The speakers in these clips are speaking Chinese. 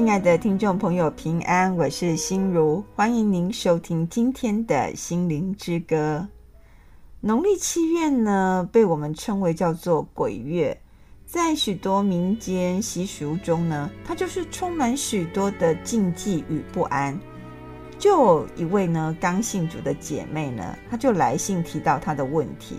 亲爱的听众朋友，平安，我是心如，欢迎您收听今天的心灵之歌。农历七月呢，被我们称为叫做鬼月，在许多民间习俗中呢，它就是充满许多的禁忌与不安。就有一位呢刚信主的姐妹呢，她就来信提到她的问题，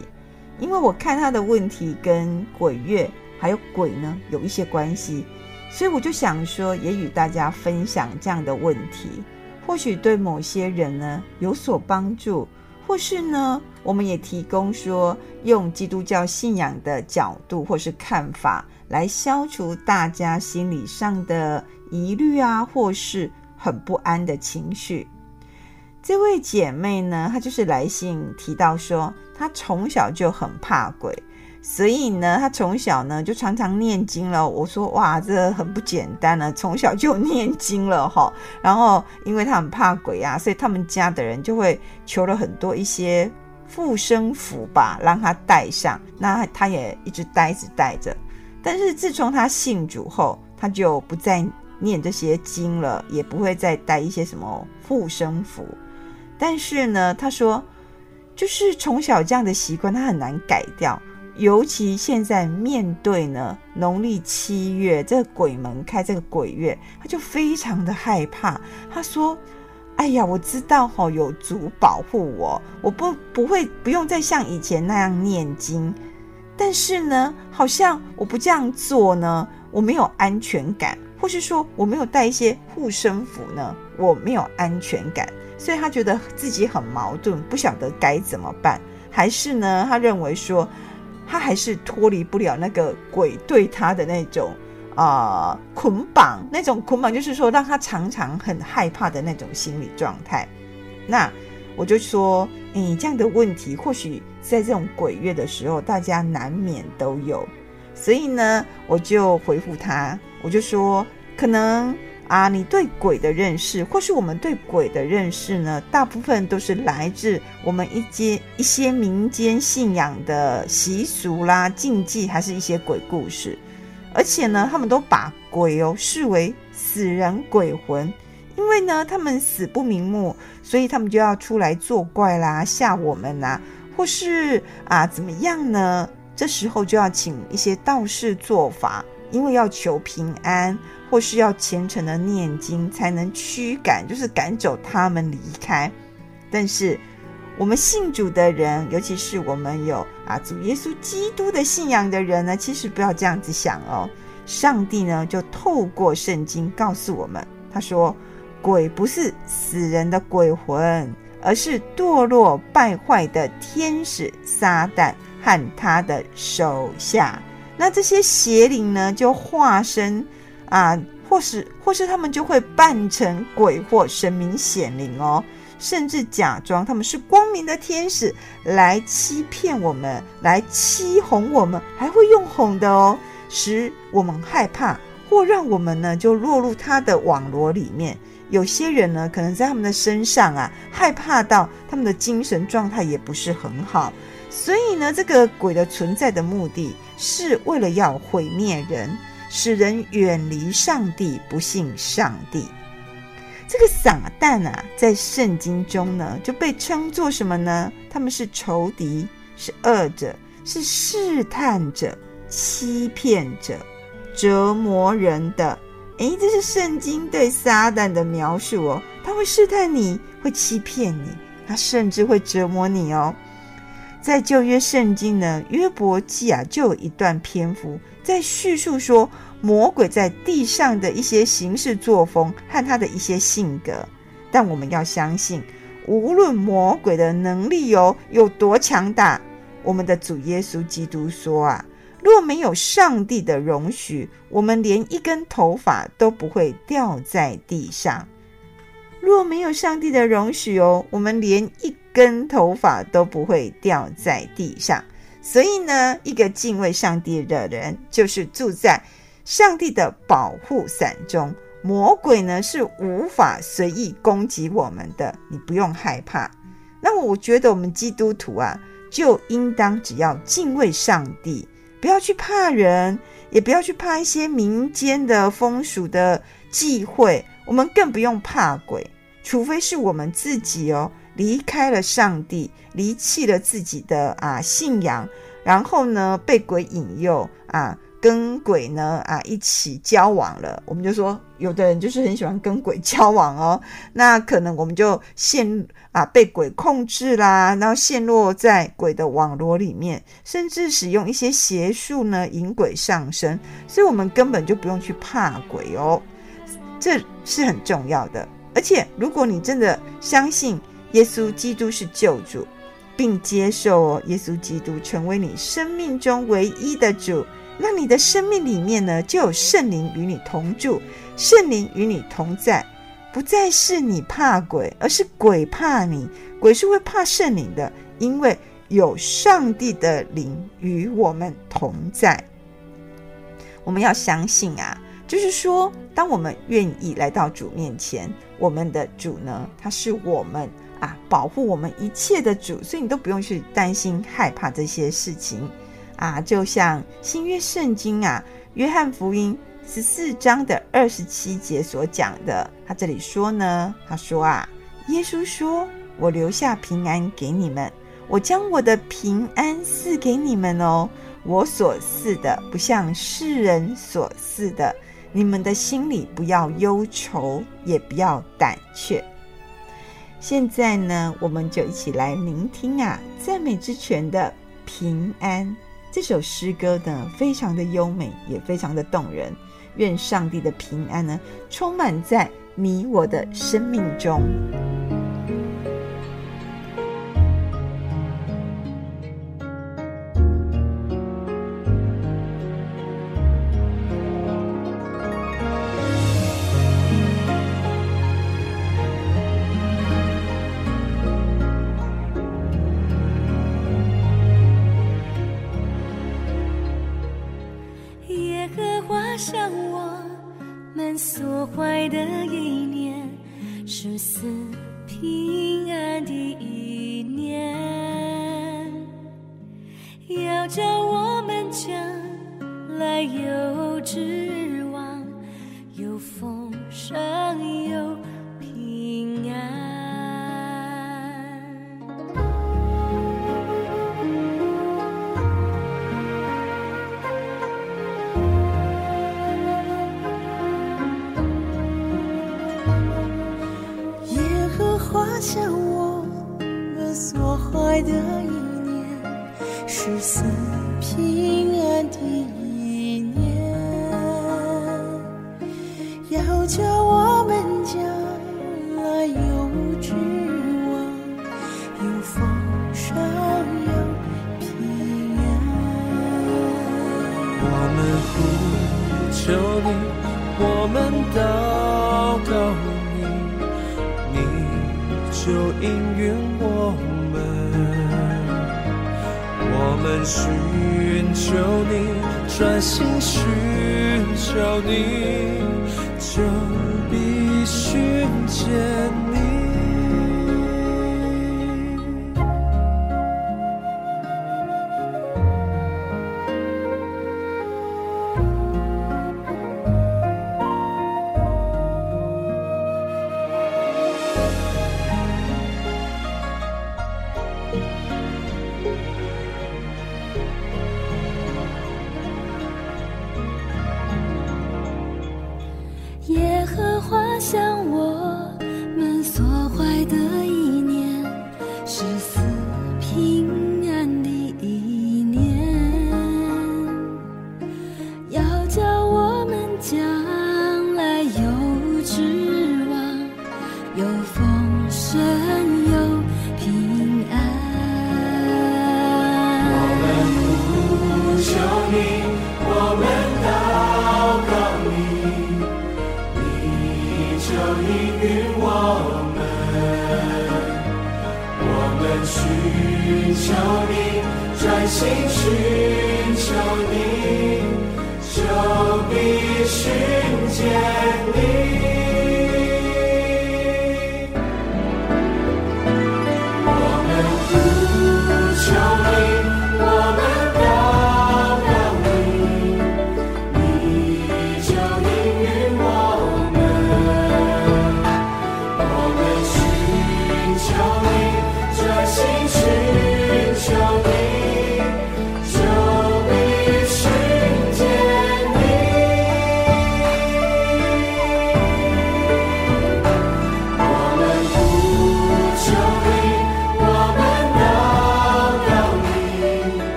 因为我看她的问题跟鬼月还有鬼呢有一些关系。所以我就想说，也与大家分享这样的问题，或许对某些人呢有所帮助，或是呢，我们也提供说，用基督教信仰的角度或是看法，来消除大家心理上的疑虑啊，或是很不安的情绪。这位姐妹呢，她就是来信提到说，她从小就很怕鬼。所以呢，他从小呢就常常念经了。我说哇，这很不简单呢，从小就念经了哈。然后，因为他很怕鬼啊，所以他们家的人就会求了很多一些护身符吧，让他带上。那他也一直带着带着。但是自从他信主后，他就不再念这些经了，也不会再带一些什么护身符。但是呢，他说，就是从小这样的习惯，他很难改掉。尤其现在面对呢农历七月这个鬼门开这个鬼月，他就非常的害怕。他说：“哎呀，我知道哈，有主保护我，我不不会不用再像以前那样念经。但是呢，好像我不这样做呢，我没有安全感，或是说我没有带一些护身符呢，我没有安全感。所以他觉得自己很矛盾，不晓得该怎么办。还是呢，他认为说。”他还是脱离不了那个鬼对他的那种啊、捆绑，那种捆绑就是说让他常常很害怕的那种心理状态。那我就说，你这样的问题，或许在这种鬼月的时候，大家难免都有。所以呢，我就回复他，我就说，可能。啊，你对鬼的认识，或是我们对鬼的认识呢？大部分都是来自我们一些一些民间信仰的习俗啦、禁忌，还是一些鬼故事。而且呢，他们都把鬼哦视为死人鬼魂，因为呢，他们死不瞑目，所以他们就要出来作怪啦，吓我们啦，或是啊怎么样呢？这时候就要请一些道士做法，因为要求平安。或是要虔诚的念经才能驱赶，就是赶走他们离开。但是我们信主的人，尤其是我们有啊主耶稣基督的信仰的人呢，其实不要这样子想哦。上帝呢就透过圣经告诉我们，他说鬼不是死人的鬼魂，而是堕落败坏的天使撒旦和他的手下。那这些邪灵呢，就化身。啊，或是或是他们就会扮成鬼或神明显灵哦，甚至假装他们是光明的天使来欺骗我们，来欺哄我们，还会用哄的哦，使我们害怕，或让我们呢就落入他的网罗里面。有些人呢，可能在他们的身上啊，害怕到他们的精神状态也不是很好，所以呢，这个鬼的存在的目的是为了要毁灭人。使人远离上帝，不信上帝。这个撒旦啊，在圣经中呢，就被称作什么呢？他们是仇敌，是恶者，是试探者、欺骗者、折磨人的。诶，这是圣经对撒旦的描述哦。他会试探你，会欺骗你，他甚至会折磨你哦。在旧约圣经呢，约伯记啊，就有一段篇幅。在叙述说魔鬼在地上的一些行事作风和他的一些性格，但我们要相信，无论魔鬼的能力有有多强大，我们的主耶稣基督说啊，若没有上帝的容许，我们连一根头发都不会掉在地上。若没有上帝的容许哦，我们连一根头发都不会掉在地上。所以呢，一个敬畏上帝的人，就是住在上帝的保护伞中。魔鬼呢，是无法随意攻击我们的，你不用害怕。那我觉得我们基督徒啊，就应当只要敬畏上帝，不要去怕人，也不要去怕一些民间的风俗的忌讳，我们更不用怕鬼，除非是我们自己哦，离开了上帝，离弃了自己的啊信仰，然后呢被鬼引诱啊。跟鬼呢啊一起交往了，我们就说有的人就是很喜欢跟鬼交往哦，那可能我们就陷啊被鬼控制啦，然后陷落在鬼的网罗里面，甚至使用一些邪术呢引鬼上身，所以我们根本就不用去怕鬼哦，这是很重要的。而且如果你真的相信耶稣基督是救主，并接受哦耶稣基督成为你生命中唯一的主。那你的生命里面呢，就有圣灵与你同住，圣灵与你同在，不再是你怕鬼，而是鬼怕你。鬼是会怕圣灵的，因为有上帝的灵与我们同在。我们要相信啊，就是说，当我们愿意来到主面前，我们的主呢，他是我们啊，保护我们一切的主，所以你都不用去担心害怕这些事情。啊，就像新约圣经啊，约翰福音十四章的二十七节所讲的，他这里说呢，他说啊，耶稣说：“我留下平安给你们，我将我的平安赐给你们哦。我所赐的不像世人所赐的，你们的心里不要忧愁，也不要胆怯。”现在呢，我们就一起来聆听啊，赞美之泉的平安。这首诗歌呢，非常的优美，也非常的动人。愿上帝的平安呢，充满在你我的生命中。现我们所怀的一念是死平。寻找你。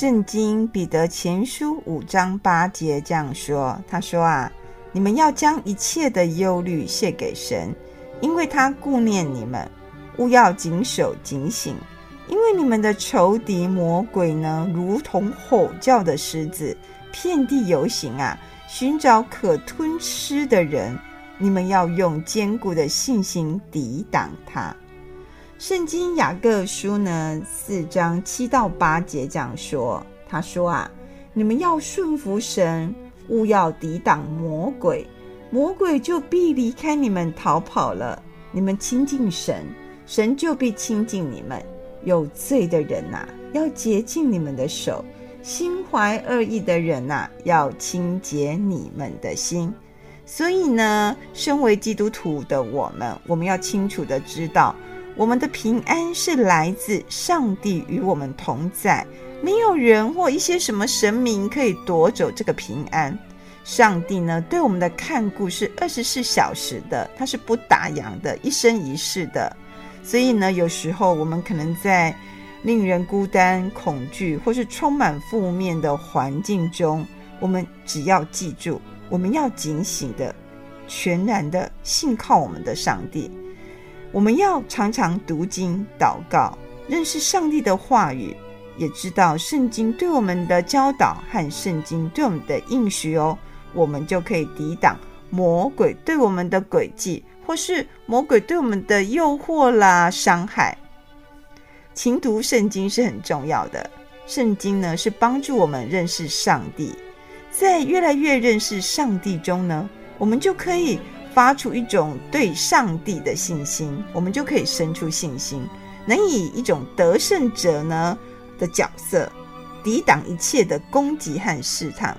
圣经彼得前书五章八节这样说：“他说啊，你们要将一切的忧虑卸给神，因为他顾念你们。勿要谨守警醒，因为你们的仇敌魔鬼呢，如同吼叫的狮子，遍地游行啊，寻找可吞吃的人。你们要用坚固的信心抵挡他。”圣经雅各书呢，四章七到八节这样说：“他说啊，你们要顺服神，勿要抵挡魔鬼，魔鬼就必离开你们逃跑了。你们亲近神，神就必亲近你们。有罪的人呐、要洁净你们的手；心怀恶意的人呐、要清洁你们的心。所以呢，身为基督徒的我们，我们要清楚的知道。”我们的平安是来自上帝与我们同在，没有人或一些什么神明可以夺走这个平安。上帝呢，对我们的看顾是二十四小时的，他是不打烊的，一生一世的。所以呢，有时候我们可能在令人孤单、恐惧或是充满负面的环境中，我们只要记住，我们要警醒的、全然的信靠我们的上帝。我们要常常读经、祷告，认识上帝的话语，也知道圣经对我们的教导和圣经对我们的应许哦，我们就可以抵挡魔鬼对我们的诡计，或是魔鬼对我们的诱惑啦、伤害。勤读圣经是很重要的，圣经呢是帮助我们认识上帝，在越来越认识上帝中呢，我们就可以。发出一种对上帝的信心，我们就可以生出信心，能以一种得胜者呢的角色，抵挡一切的攻击和试探。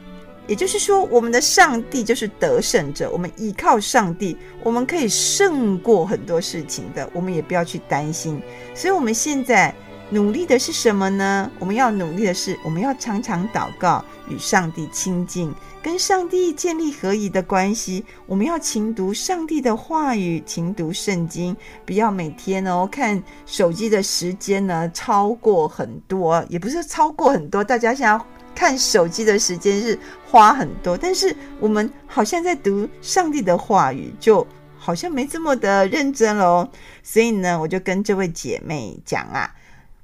也就是说，我们的上帝就是得胜者，我们依靠上帝，我们可以胜过很多事情的，我们也不要去担心。所以，我们现在。努力的是什么呢？我们要努力的是，我们要常常祷告，与上帝亲近，跟上帝建立合一的关系。我们要勤读上帝的话语，勤读圣经，不要每天哦看手机的时间呢超过很多，也不是超过很多。大家现在看手机的时间是花很多，但是我们好像在读上帝的话语，就好像没这么的认真喽。所以呢，我就跟这位姐妹讲啊。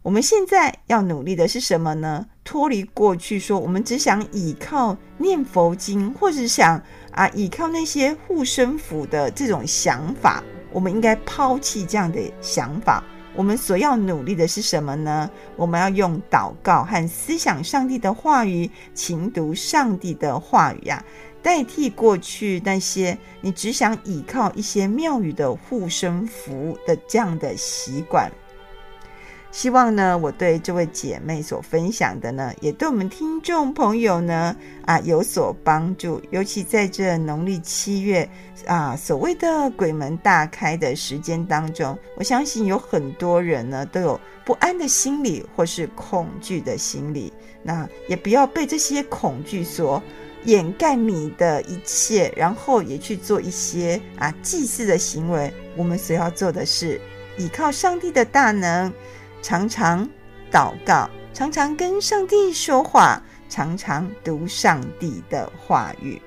我们现在要努力的是什么呢？脱离过去，说我们只想倚靠念佛经，或者想啊倚靠那些护身符的这种想法。我们应该抛弃这样的想法。我们所要努力的是什么呢？我们要用祷告和思想上帝的话语，勤读上帝的话语呀、代替过去那些你只想倚靠一些庙宇的护身符的这样的习惯。希望呢，我对这位姐妹所分享的呢，也对我们听众朋友呢啊有所帮助。尤其在这农历七月啊，所谓的鬼门大开的时间当中，我相信有很多人呢都有不安的心理或是恐惧的心理。那也不要被这些恐惧所掩盖你的一切，然后也去做一些啊祭祀的行为。我们所要做的是依靠上帝的大能。常常祷告，常常跟上帝说话，常常读上帝的话语。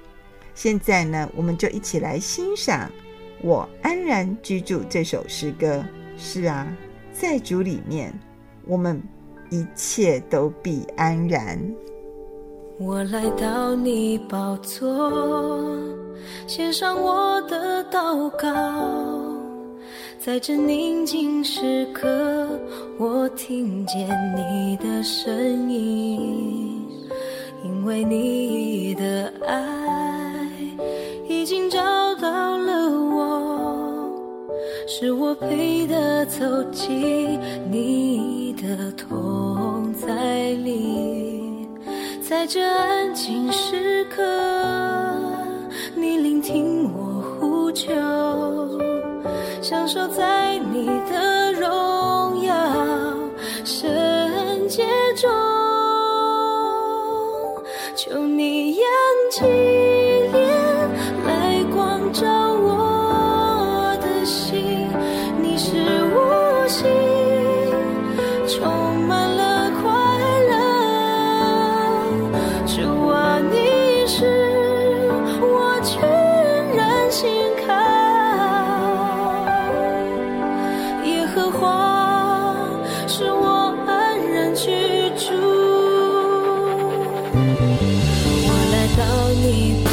现在呢，我们就一起来欣赏《我安然居住》这首诗歌。是啊，在主里面，我们一切都必安然。我来到你宝座，献上我的祷告，在这宁静时刻，我听见你的声音，因为你的爱已经找到了我，是我配得走进你的同在里。在这安静时刻，你聆听我呼求，享受在你的荷花是我安然居住。我来到你。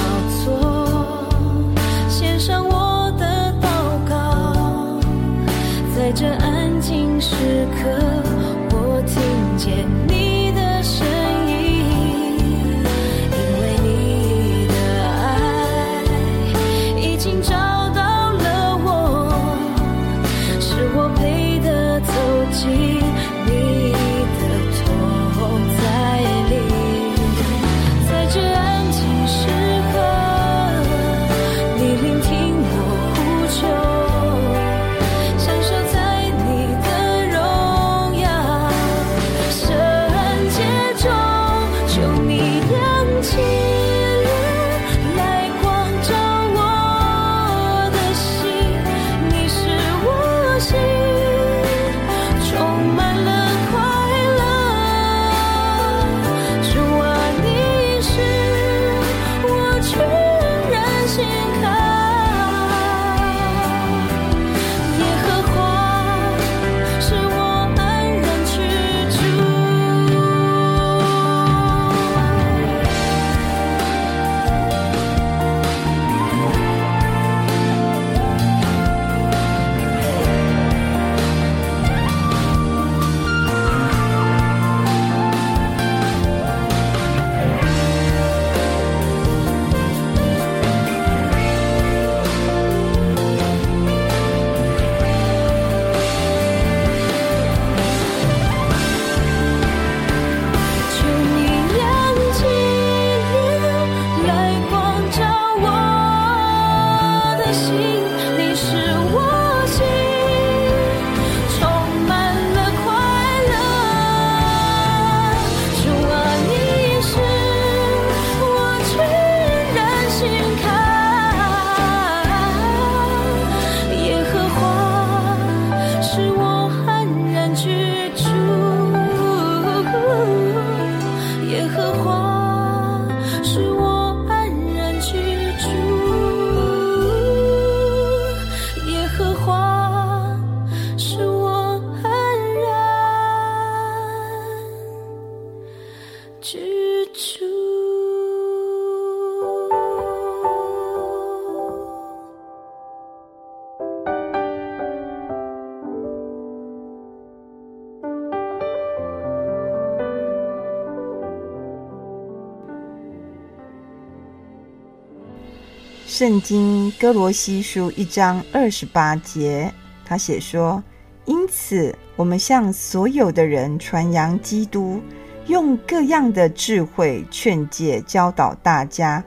圣经哥罗西书一章二十八节，他写说：“因此，我们向所有的人传扬基督，用各样的智慧劝诫教导大家，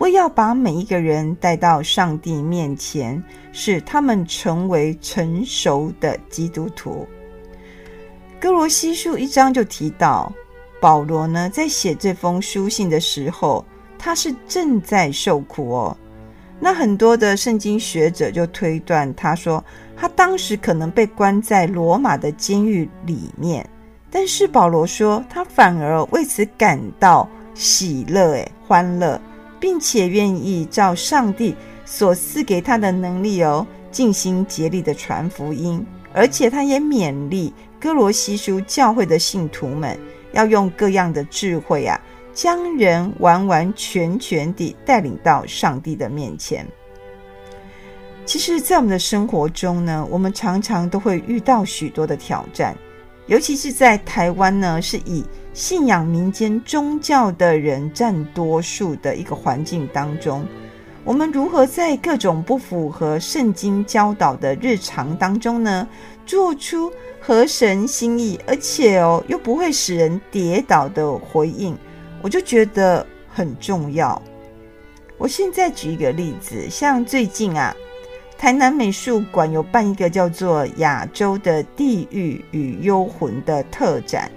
为要把每一个人带到上帝面前，使他们成为成熟的基督徒。”哥罗西书一章就提到，保罗呢在写这封书信的时候，他是正在受苦哦。那很多的圣经学者就推断，他说他当时可能被关在罗马的监狱里面，但是保罗说他反而为此感到喜乐，诶，欢乐，并且愿意照上帝所赐给他的能力哦，尽心竭力的传福音，而且他也勉励哥罗西书教会的信徒们要用各样的智慧啊，将人完完全全地带领到上帝的面前。其实，在我们的生活中呢，我们常常都会遇到许多的挑战，尤其是在台湾呢，是以信仰民间宗教的人占多数的一个环境当中，我们如何在各种不符合圣经教导的日常当中呢，做出合神心意，而且哦又不会使人跌倒的回应，我就觉得很重要。我现在举一个例子，像最近啊。台南美术馆有办一个叫做《亚洲的地狱与幽魂》的特展，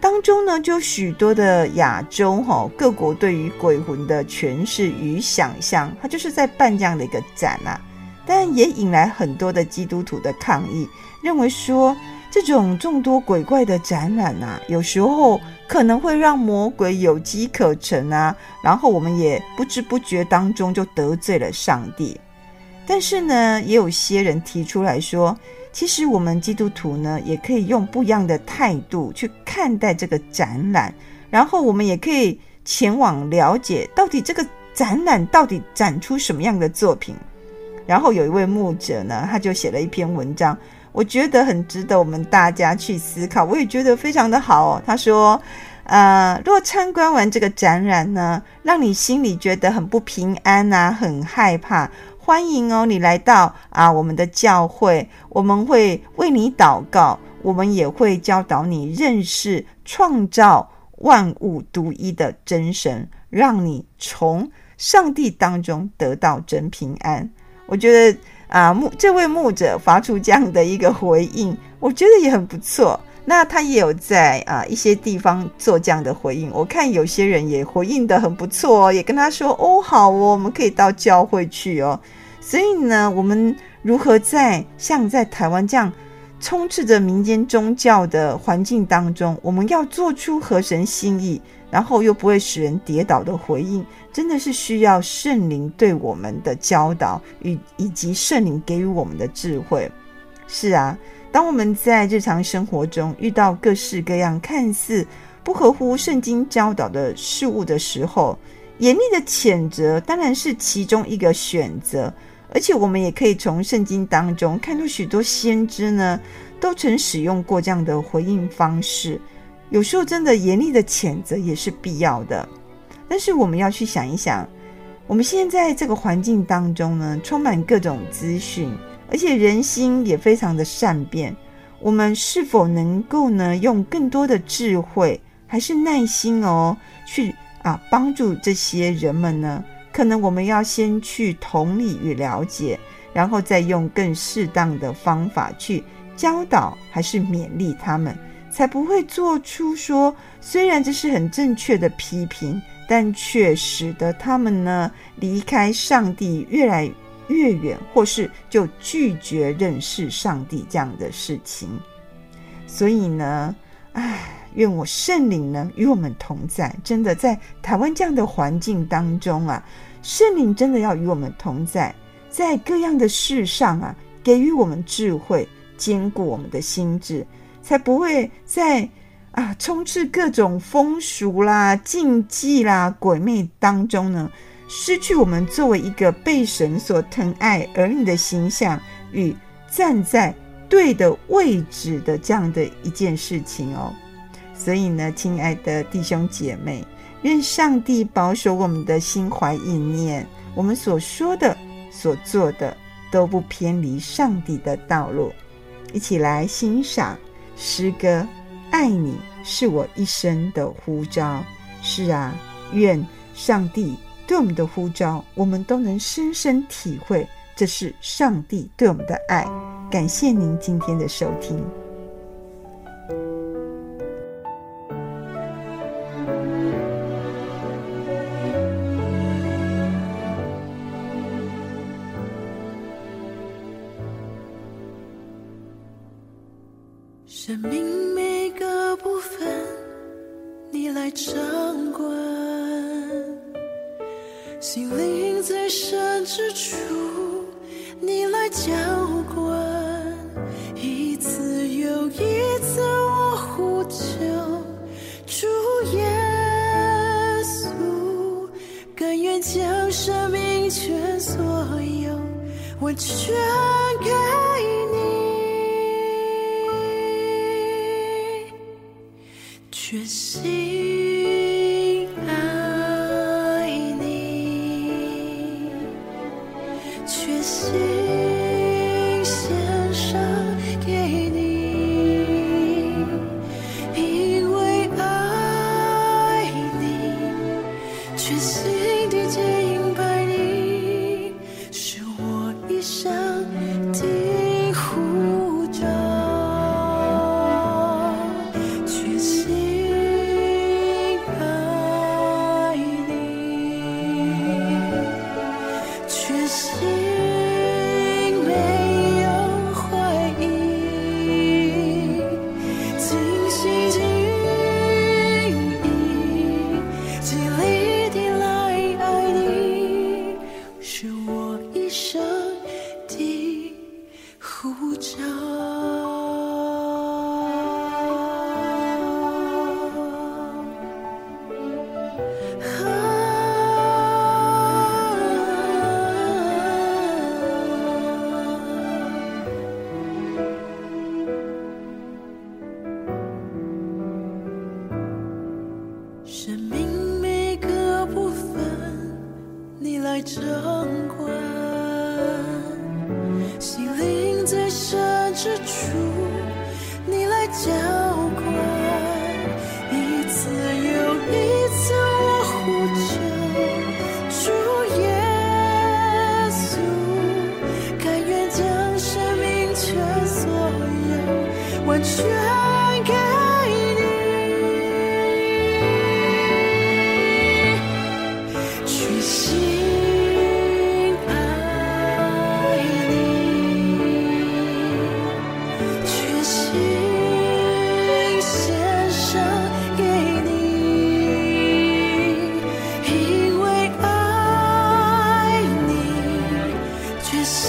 当中呢就许多的亚洲哈各国对于鬼魂的诠释与想象，他就是在办这样的一个展啊，但也引来很多的基督徒的抗议，认为说这种众多鬼怪的展览啊，有时候可能会让魔鬼有机可乘啊，然后我们也不知不觉当中就得罪了上帝。但是呢，也有些人提出来说，其实我们基督徒呢，也可以用不一样的态度去看待这个展览，然后我们也可以前往了解到底这个展览到底展出什么样的作品。然后有一位牧者呢，他就写了一篇文章，我觉得很值得我们大家去思考，我也觉得非常的好哦。他说，呃，若参观完这个展览呢，让你心里觉得很不平安啊，很害怕。欢迎哦，你来到啊我们的教会，我们会为你祷告，我们也会教导你认识创造万物独一的真神，让你从上帝当中得到真平安。我觉得啊牧这位牧者发出这样的一个回应，我觉得也很不错。那他也有在啊一些地方做这样的回应，我看有些人也回应得很不错哦，也跟他说哦好哦，我们可以到教会去哦。所以呢，我们如何在像在台湾这样充斥着民间宗教的环境当中，我们要做出合神心意，然后又不会使人跌倒的回应，真的是需要圣灵对我们的教导与以及圣灵给予我们的智慧。是啊。当我们在日常生活中遇到各式各样看似不合乎圣经教导的事物的时候，严厉的谴责当然是其中一个选择。而且我们也可以从圣经当中看出许多先知呢，都曾使用过这样的回应方式。有时候真的严厉的谴责也是必要的。但是我们要去想一想，我们现在这个环境当中呢，充满各种资讯。而且人心也非常的善变，我们是否能够呢，用更多的智慧还是耐心哦，去啊帮助这些人们呢？可能我们要先去同理与了解，然后再用更适当的方法去教导还是勉励他们，才不会做出说虽然这是很正确的批评，但却使得他们呢离开上帝越来越远，或是就拒绝认识上帝这样的事情，所以呢，唉，愿我圣灵呢与我们同在。真的，在台湾这样的环境当中啊，圣灵真的要与我们同在，在各样的事上啊，给予我们智慧，坚固我们的心智，才不会在啊充斥各种风俗啦、禁忌啦、鬼魅当中呢。失去我们作为一个被神所疼爱儿女的形象与站在对的位置的这样的一件事情哦。所以呢，亲爱的弟兄姐妹，愿上帝保守我们的心怀意念，我们所说的、所做的都不偏离上帝的道路。一起来欣赏诗歌：爱你是我一生的呼召。是啊，愿上帝。对我们的呼召，我们都能深深体会，这是上帝对我们的爱。感谢您今天的收听。缺席。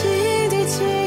滴滴清